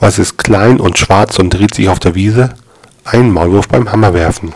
Was ist klein und schwarz und dreht sich auf der Wiese? Ein Maulwurf beim Hammerwerfen